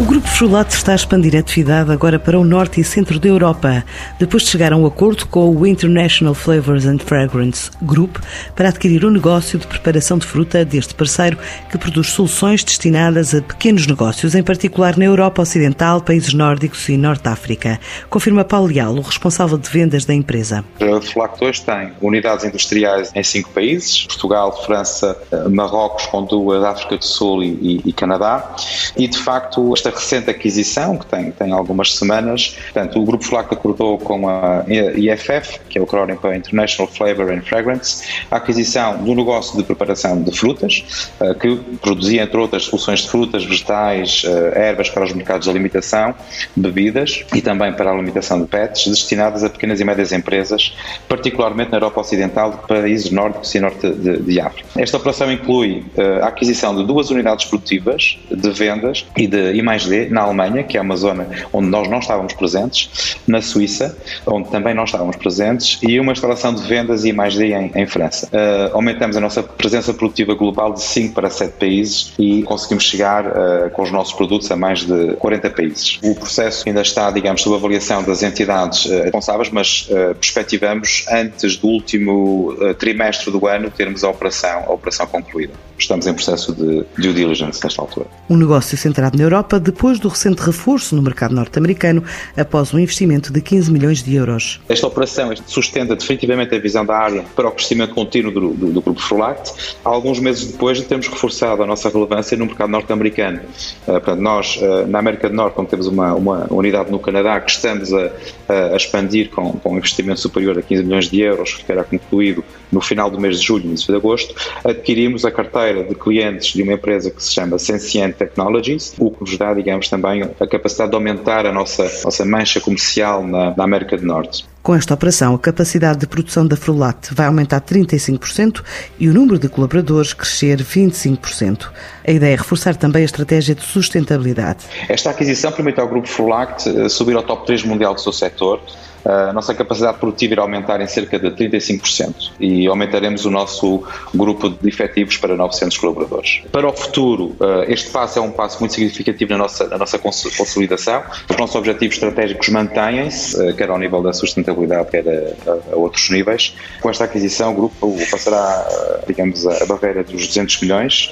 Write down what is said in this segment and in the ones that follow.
O Grupo Frulato está a expandir a atividade agora para o norte e centro da Europa, depois de chegar a um acordo com o International Flavors and Fragrance Group para adquirir o um negócio de preparação de fruta deste parceiro que produz soluções destinadas a pequenos negócios, em particular na Europa Ocidental, países nórdicos e Norte África. Confirma Paulo Leal, o responsável de vendas da empresa. A Frulato 2 tem unidades industriais em cinco países, Portugal, França, Marrocos, com duas, África do Sul e, e, e Canadá, e de facto esta recente aquisição, que tem, tem algumas semanas, portanto, o Grupo Flac acordou com a IFF, que é o acrónimo para International Flavor and Fragrance, a aquisição do negócio de preparação de frutas, eh, que produzia, entre outras, soluções de frutas, vegetais, eh, ervas para os mercados de alimentação, bebidas e também para a alimentação de pets, destinadas a pequenas e médias empresas, particularmente na Europa Ocidental, países nórdicos e norte de, de África. Esta operação inclui eh, a aquisição de duas unidades produtivas de vendas e de mais D na Alemanha, que é uma zona onde nós não estávamos presentes, na Suíça, onde também não estávamos presentes, e uma instalação de vendas I mais D em, em França. Uh, aumentamos a nossa presença produtiva global de 5 para 7 países e conseguimos chegar uh, com os nossos produtos a mais de 40 países. O processo ainda está, digamos, sob avaliação das entidades uh, responsáveis, mas perspectivamos antes do último trimestre do ano termos a operação, a operação concluída. Estamos em processo de due diligence nesta altura. Um negócio centrado na Europa depois do recente reforço no mercado norte-americano após um investimento de 15 milhões de euros. Esta operação sustenta definitivamente a visão da área para o crescimento contínuo do, do, do Grupo Frolact. Alguns meses depois de termos reforçado a nossa relevância no mercado norte-americano. Uh, portanto, nós, uh, na América do Norte, como temos uma, uma unidade no Canadá que estamos a, a expandir com, com um investimento superior a 15 milhões de euros, que será concluído no final do mês de julho, início de agosto, adquirimos a carteira de clientes de uma empresa que se chama Sensient Technologies, o que nos dá, digamos, também a capacidade de aumentar a nossa, nossa mancha comercial na, na América do Norte. Com esta operação, a capacidade de produção da Frulat vai aumentar 35% e o número de colaboradores crescer 25%. A ideia é reforçar também a estratégia de sustentabilidade. Esta aquisição permite ao Grupo Frulact eh, subir ao top 3 mundial do seu setor, a nossa capacidade produtiva irá aumentar em cerca de 35% e aumentaremos o nosso grupo de efetivos para 900 colaboradores. Para o futuro, eh, este passo é um passo muito significativo na nossa, na nossa consolidação. Os nossos objetivos estratégicos mantêm-se, eh, quer ao nível da sustentabilidade, quer a, a, outros níveis. Com esta aquisição, o grupo passará, eh, digamos, a barreira dos 200 milhões.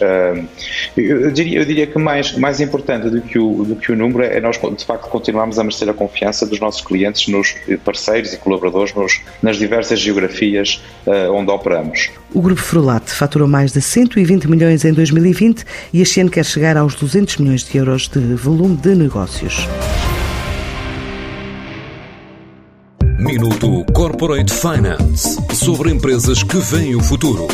Eu diria, eu diria que mais, mais importante do que, o, do que o número é nós, de facto, continuarmos a merecer a confiança dos nossos clientes nos parceiros e colaboradores nos, nas diversas geografias uh, onde operamos. O Grupo Frulat faturou mais de 120 milhões em 2020 e este ano quer chegar aos 200 milhões de euros de volume de negócios. Minuto Corporate Finance sobre empresas que veem o futuro.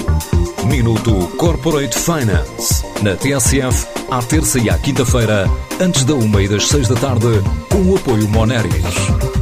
Minuto Corporate Finance na TSF, à terça e à quinta-feira, antes da uma e das seis da tarde, com o apoio Moneris.